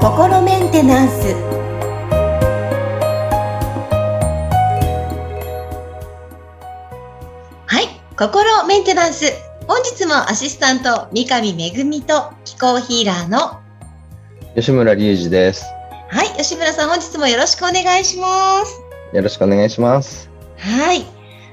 心メンテナンスはい心メンテナンス本日もアシスタント三上恵と気候ヒーラーの吉村隆二です。はい吉村さん本日もよろしくお願いしますよろしくお願いします。はい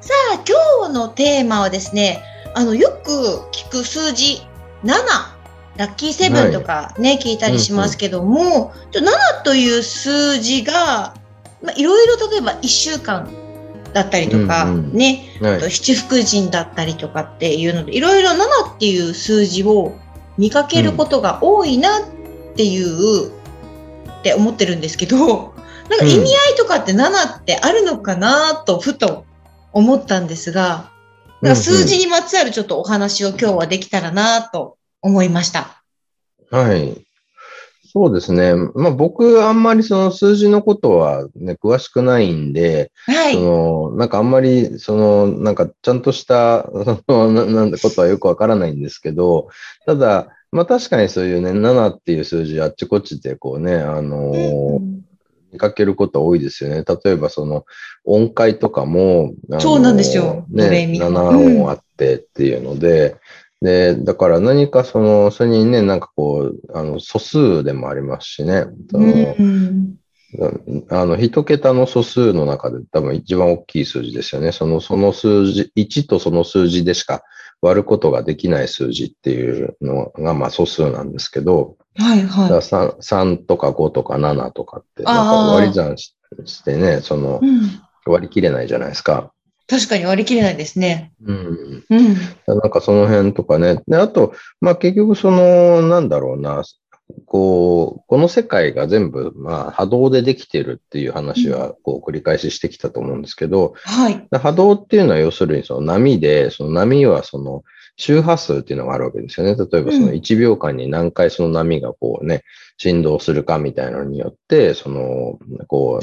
さあ今日のテーマはですねあのよく聞く数字7ラッキーセブンとかね、聞いたりしますけども、ちょ7という数字が、まあ、いろいろ例えば1週間だったりとか、うんうん。ね、はい。あと。七福神だったりとかっていうので、いろいろ7っていう数字を見かけることが多いなっていう、って思ってるんですけど、なんか意味合いとかって7ってあるのかなとふと思ったんですが、なんか数字にまつわるちょっとお話を今日はできたらなと思いました。はい。そうですね。まあ僕、あんまりその数字のことはね、詳しくないんで、はい。その、なんかあんまり、その、なんかちゃんとした、その、ななんだことはよくわからないんですけど、ただ、まあ確かにそういうね、7っていう数字あっちこっちでこうね、あのうん見かけること多いですよね。例えばその音階とかも、そうなんですよね、ミ7音あってっていうので、で、だから何かその、それにね、なんかこう、あの素数でもありますしね。そのうんあの、一桁の素数の中で多分一番大きい数字ですよね。その、その数字、1とその数字でしか割ることができない数字っていうのが、まあ素数なんですけど、はいは 3, 3とか5とか7とかって、なんか割り算ししてね、そのい。うん。割り切れないじゃないですか。確かに割り切れないですね。うん。うん。なんかその辺とかね。で、あと、まあ結局その、なんだろうな、こう、この世界が全部、まあ波動でできてるっていう話は、こう繰り返ししてきたと思うんですけど、はい。で波動っていうのは要するにその波で、その波はその周波数っていうのがあるわけですよね。例えばそのうん1秒間に何回その波がこうね、振動するかみたいなのによって、その、こ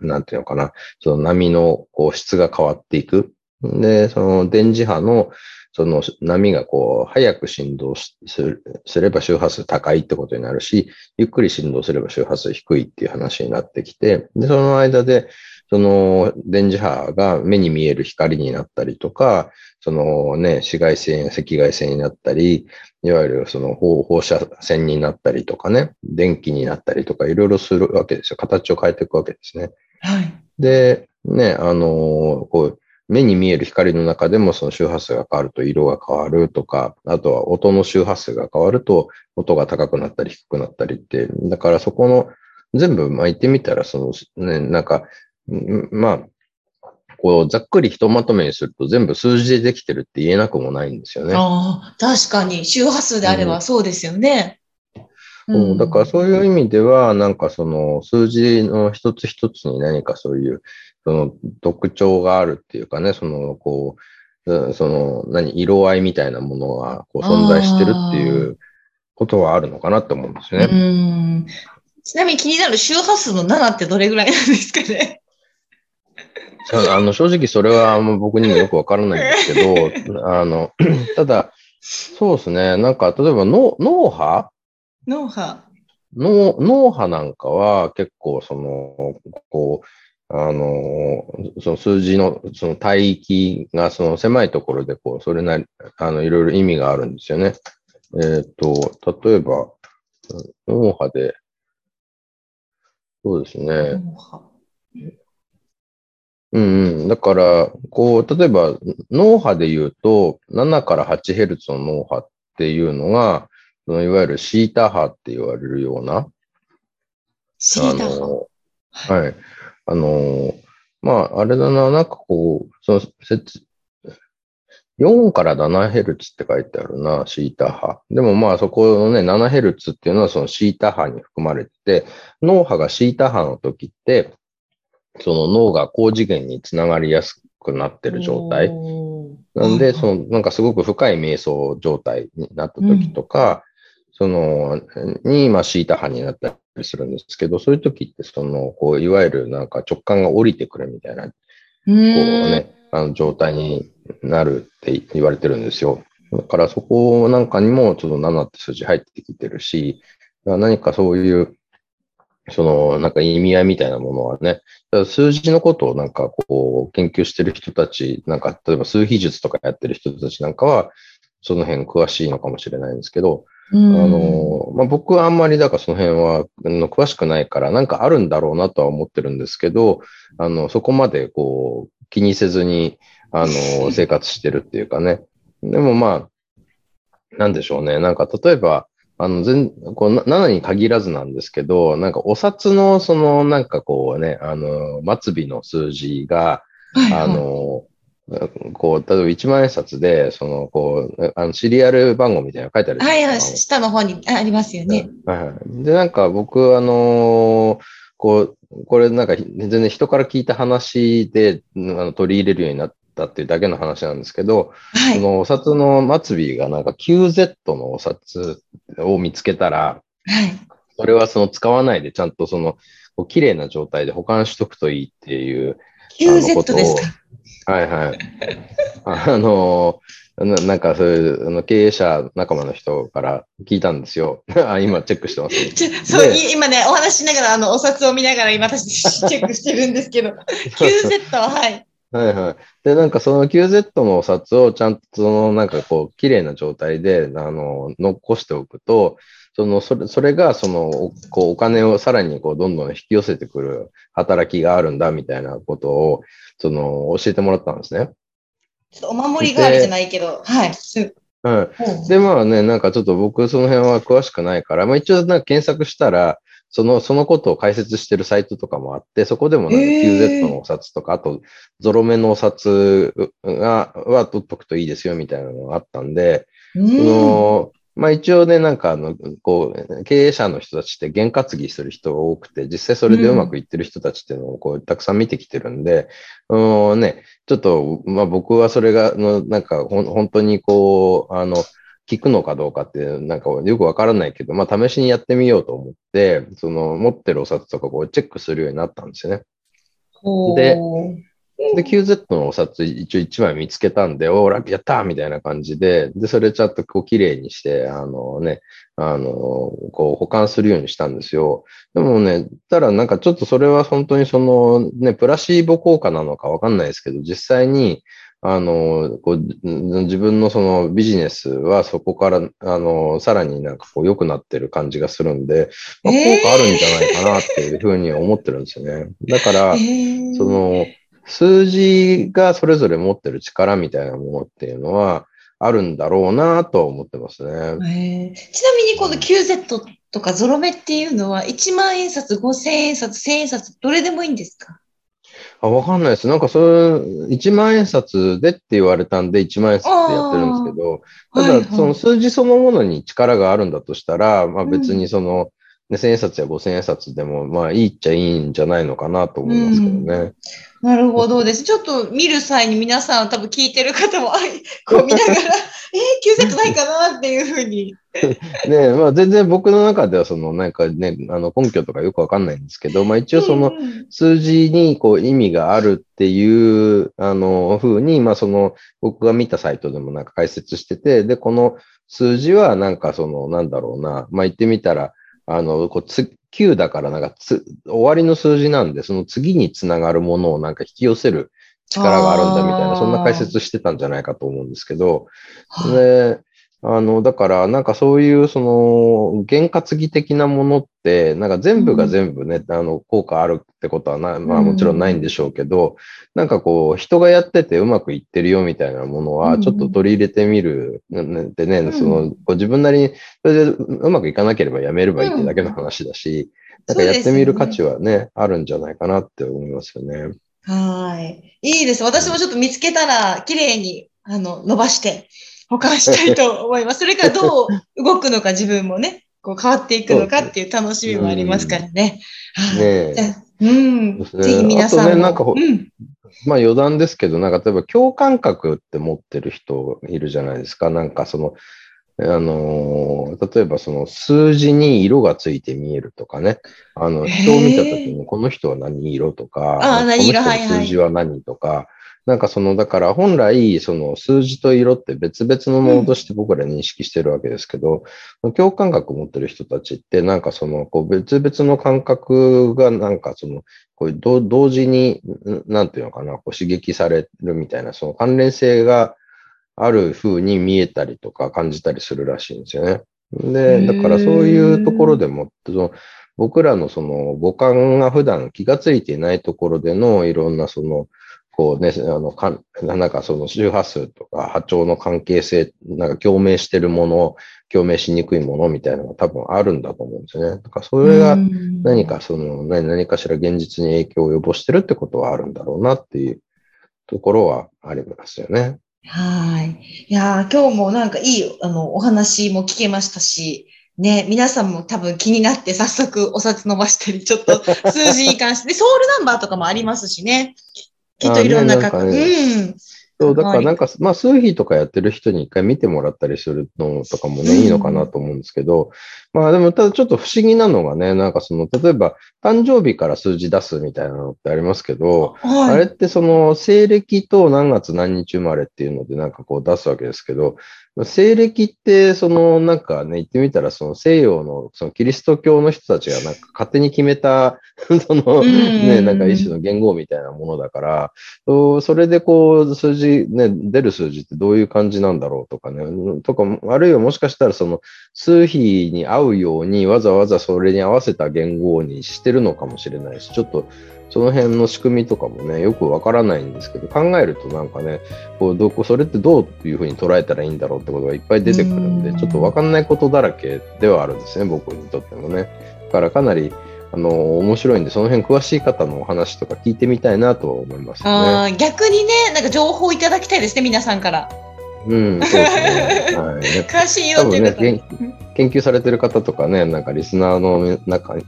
う、なんていうのかな、その波のこう質が変わっていく。で、その電磁波のその波がこう、早く振動しするすれば周波数高いってことになるし、ゆっくり振動すれば周波数低いっていう話になってきて、で、その間で、その電磁波が目に見える光になったりとか、そのね、紫外線や赤外線になったり、いわゆるその放放射線になったりとかね、電気になったりとか、いろいろするわけですよ。形を変えていくわけですね。はい。で、ね、あのこう、目に見える光の中でもその周波数が変わると色が変わるとか、あとは音の周波数が変わると音が高くなったり低くなったりって、だからそこの全部、まあ、言ってみたら、その、ね、なんか、んまあ、こう、ざっくりひとまとめにすると全部数字でできてるって言えなくもないんですよね。ああ、確かに周波数であればそうですよね。そうだからそういう意味では、なんかその数字の一つ一つに何かそういう、その特徴があるっていうかね、その、こう、うんその、何、色合いみたいなものがこう存在してるっていうことはあるのかなと思うんですね。ん。ちなみに気になる周波数の7ってどれぐらいなんですかね？あの、正直それはあんま僕にもよくわからないんですけど、あの、ただ、そうですね、なんか例えば脳脳波？脳波。脳脳波なんかは結構その、こう、あの、その数字のその帯域がその狭いところでこう、それなり、あの、いろいろ意味があるんですよね。えっ、と、例えば、脳波で、そうですね。うんうん。だから、こう、例えば、脳波で言うと、7から 8Hz の脳波っていうのが、そのいわゆるシータ波って言われるような、シータ波。の、はい。あの、まあ、あれだな、なんかこう、その、説、4から 7Hz って書いてあるな、シータ波。でもまあそこのね、7Hz っていうのはそのシータ波に含まれてて、脳波がシータ波の時って、その脳が高次元につながりやすくなってる状態。なんで、はいその、なんかすごく深い瞑想状態になった時とか、その、に、まあ、シータ波になったりするんですけど、そういう時って、その、こう、いわゆるなんか直感が降りてくるみたいな、こうね、あの状態になるって言われてるんですよ。だからそこなんかにもちょっと7って数字入ってきてるし、何かそういう、その、なんか意味合いみたいなものはね、数字のことをなんかこう研究してる人たち、なんか例えば数比術とかやってる人たちなんかは、その辺詳しいのかもしれないんですけど、あの、まあ、僕はあんまりだからその辺はの詳しくないから、なんかあるんだろうなとは思ってるんですけど、あの、そこまでこう気にせずに、あの、生活してるっていうかね。でもまあ、なんでしょうね。なんか例えば、あの、全、こう、7に限らずなんですけど、なんかお札の、その、なんかこうね、あの、末尾の数字が、はいはい、あの、こう、例えば1万円札で、その、こう、あの、シリアル番号みたいなの書いてあるはいはい、下の方にありますよね。はいはい。で、なんか僕、あのー、こう、これなんか全然人から聞いた話であの取り入れるようになったっていうだけの話なんですけど、はい、そのお札の末尾がなんか QZ のお札を見つけたら、はい、それはその使わないでちゃんとその綺麗な状態で保管しとくといいっていう QZ ですかはいはい。あの、ななんかそういうあの経営者仲間の人から聞いたんですよ。あ今チェックしてます、ね、そう今ね、お話しながらあのお札を見ながら今私チェックしてるんですけど、QZ ははい。はいはい。で、なんかその QZ のお札をちゃんとそのなんかこう綺麗な状態であの残しておくと、そのそれそれがそのこうお金をさらにこうどんどん引き寄せてくる働きがあるんだみたいなことをその教えてもらったんですね。ちょっとお守り代わりじゃないけど、はい。うん。で、まあね、なんかちょっと僕その辺は詳しくないから、まあ一応なんか検索したら、その、そのことを解説してるサイトとかもあって、そこでもなんか QZ のお札とか、あと、ゾロ目のお札が、は取っとくといいですよみたいなのがあったんで、その、まあ一応ね、なんかあの、こう、経営者の人たちって験担ぎする人が多くて、実際それでうまくいってる人たちっていうのをこう、たくさん見てきてるんで、うん、ね、ちょっと、まあ僕はそれが、のなんかほん、本当にこう、あの、聞くのかどうかって、なんかよくわからないけど、まあ試しにやってみようと思って、その持ってるお札とかこうチェックするようになったんですよね。で、で、QZ のお札一応1枚見つけたんで、おー、やったーみたいな感じで、で、それちゃんとこう綺麗にして、あのね、あの、こう保管するようにしたんですよ。でもね、ただなんかちょっとそれは本当にそのね、プラシーボ効果なのかわかんないですけど、実際に、あの、こう自分のそのビジネスはそこから、あの、さらになんかこう良くなってる感じがするんで、まあ、効果あるんじゃないかなっていうふうに思ってるんですよね。だから、その、数字がそれぞれ持ってる力みたいなものっていうのはあるんだろうなと思ってますね。ちなみにこの QZ とかゾロ目っていうのは1万円札、5000円札、1000円札、どれでもいいんですか？あ、わかんないです。なんかそれ、1万円札でって言われたんで1万円札ってやってるんですけど、ただ、その数字そのものに力があるんだとしたら、まあ別にその、ね、千円札や五千円札でも、まあいいっちゃいいんじゃないのかなと思いますけどね。うんなるほどです。ちょっと見る際に皆さん多分聞いてる方も、こう見ながら、えー、9セットないかなっていうふうに。ねまあ全然僕の中ではそのなんかね、あの根拠とかよくわかんないんですけど、まあ一応その数字にこう意味があるっていう、あの、ふうに、まあその僕が見たサイトでもなんか解説してて、で、この数字はなんかそのなんだろうな、まあ言ってみたら、あの、こうつ9だからなんかつ終わりの数字なんで、その次につながるものをなんか引き寄せる力があるんだみたいな、そんな解説してたんじゃないかと思うんですけど、で、あの、だから、なんかそういう、その、験担ぎ的なものって、なんか全部が全部ね、うん、あの、効果あるってことはな、まあもちろんないんでしょうけど、うん、なんかこう、人がやっててうまくいってるよみたいなものは、ちょっと取り入れてみる、でね、うん、その、こう自分なりに、それでうまくいかなければやめればいいってだけの話だし、なんかやってみる価値はね、ねあるんじゃないかなって思いますよね。はい。いいです。私もちょっと見つけたら、綺麗に、あの、伸ばして、保管したいと思います。それからどう動くのか自分もね、こう変わっていくのかっていう楽しみもありますからね。ねうん。ぜひ皆さんも。ね、なんか、うん、まあ余談ですけど、なんか例えば共感覚って持ってる人いるじゃないですか。なんかその、あのー、例えばその数字に色がついて見えるとかね。あの、人を見たときにこの人は何色とか、この人の数字は何とか、なんかその、だから本来、その数字と色って別々のものとして僕ら認識してるわけですけど、うん、共感覚を持ってる人たちって、なんかその、こう別々の感覚がなんかその、こう同時に、なんていうのかな、こう刺激されるみたいな、その関連性がある風に見えたりとか感じたりするらしいんですよね。で、だからそういうところでも、その僕らのその五感が普段気がついていないところでのいろんなそのこうね、あの、かなんかその周波数とか波長の関係性、なんか共鳴してるもの、共鳴しにくいものみたいなのが多分あるんだと思うんですよね。だからそれが何かその、何かしら現実に影響を及ぼしてるってことはあるんだろうなっていうところはありますよね。はい。いや今日もなんかいい、あの、お話も聞けましたし、ね、皆さんも多分気になって早速お札伸ばしたり、ちょっと数字に関して、ソウルナンバーとかもありますしね。きっといろんな角、ね、うん。そう、だからなんか、まあ、数比とかやってる人に一回見てもらったりするのとかもね、いいのかなと思うんですけど、まあでも、ただちょっと不思議なのがね、なんかその、例えば、誕生日から数字出すみたいなのってありますけど、はい、あれってその、西暦と何月何日生まれっていうのでなんかこう出すわけですけど、西暦って、その、なんかね、言ってみたら、その西洋の、そのキリスト教の人たちがなんか勝手に決めた、その、ね、なんか一種の言語みたいなものだから、それでこう、数字、ね、出る数字ってどういう感じなんだろうとかね、とか、あるいはもしかしたらその、数比に合うように、わざわざそれに合わせた言語にしてるのかもしれないし、ちょっと、その辺の仕組みとかもね、よくわからないんですけど、考えるとなんかね、こうどこそれってどういうふうに捉えたらいいんだろうってことがいっぱい出てくるんで、ちょっとわかんないことだらけではあるんですね、僕にとってもね。だからかなり、あの面白いんで、その辺詳しい方のお話とか聞いてみたいなと思いますね。あ逆にね、なんか情報いただきたいですね、皆さんから。うん、そうですね。はい、詳しいよっていう方、ね、研究されてる方とかね、なんかリスナーの中に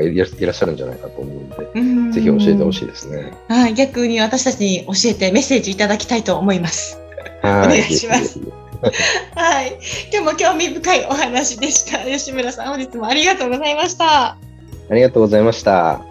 いらっしゃるんじゃないかと思うんで、うんぜひ教えてほしいですね。はい、逆に私たちに教えてメッセージいただきたいと思います。はい、お願いします。はい、今日も興味深いお話でした。吉村さん、本日もありがとうございました。ありがとうございました。